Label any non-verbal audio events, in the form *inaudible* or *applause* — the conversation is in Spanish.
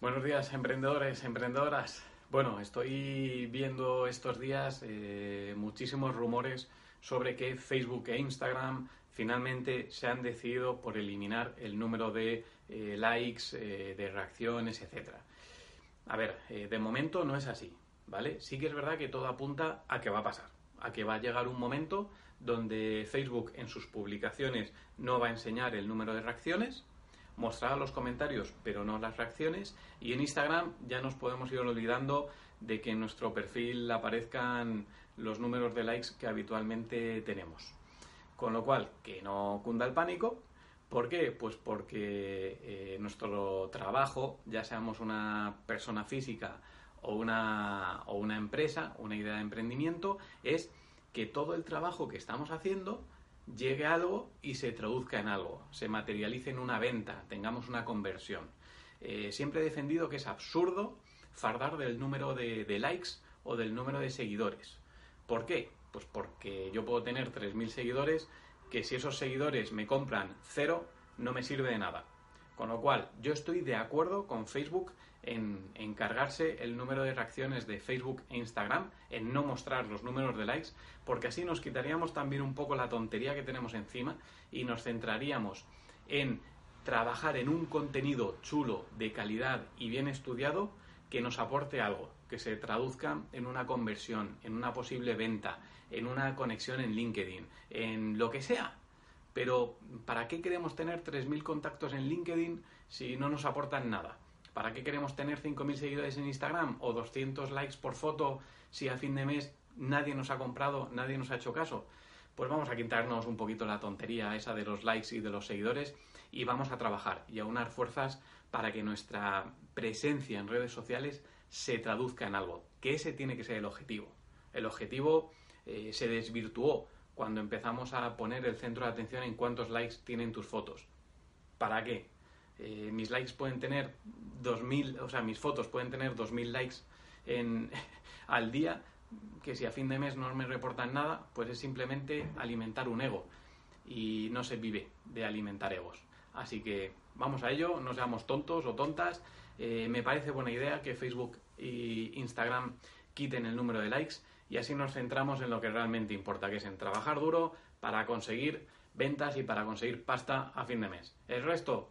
Buenos días, emprendedores, emprendedoras. Bueno, estoy viendo estos días eh, muchísimos rumores sobre que Facebook e Instagram finalmente se han decidido por eliminar el número de eh, likes, eh, de reacciones, etc. A ver, de momento no es así, ¿vale? Sí que es verdad que todo apunta a que va a pasar, a que va a llegar un momento donde Facebook en sus publicaciones no va a enseñar el número de reacciones, mostrará los comentarios, pero no las reacciones. Y en Instagram ya nos podemos ir olvidando de que en nuestro perfil aparezcan los números de likes que habitualmente tenemos. Con lo cual, que no cunda el pánico. ¿Por qué? Pues porque eh, nuestro trabajo, ya seamos una persona física o una, o una empresa, una idea de emprendimiento, es que todo el trabajo que estamos haciendo llegue algo y se traduzca en algo, se materialice en una venta, tengamos una conversión. Eh, siempre he defendido que es absurdo fardar del número de, de, likes o del número de seguidores. ¿Por qué? Pues porque yo puedo tener 3.000 seguidores que si esos seguidores me compran cero, no me sirve de nada. Con lo cual, yo estoy de acuerdo con Facebook en encargarse el número de reacciones de Facebook e Instagram, en no mostrar los números de likes, porque así nos quitaríamos también un poco la tontería que tenemos encima y nos centraríamos en trabajar en un contenido chulo, de calidad y bien estudiado que nos aporte algo, que se traduzca en una conversión, en una posible venta, en una conexión en LinkedIn, en lo que sea. Pero, ¿para qué queremos tener 3.000 contactos en LinkedIn si no nos aportan nada? ¿Para qué queremos tener 5.000 seguidores en Instagram o 200 likes por foto si a fin de mes nadie nos ha comprado, nadie nos ha hecho caso? Pues vamos a quitarnos un poquito la tontería esa de los likes y de los seguidores y vamos a trabajar y a unar fuerzas para que nuestra presencia en redes sociales se traduzca en algo, que ese tiene que ser el objetivo. El objetivo eh, se desvirtuó cuando empezamos a poner el centro de atención en cuántos likes tienen tus fotos. ¿Para qué? Eh, mis likes pueden tener 2000, o sea, mis fotos pueden tener 2000 likes en, *laughs* al día, que si a fin de mes no me reportan nada, pues es simplemente alimentar un ego. Y no se vive de alimentar egos. Así que vamos a ello, no seamos tontos o tontas. Eh, me parece buena idea que Facebook e Instagram quiten el número de likes y así nos centramos en lo que realmente importa, que es en trabajar duro para conseguir ventas y para conseguir pasta a fin de mes. El resto,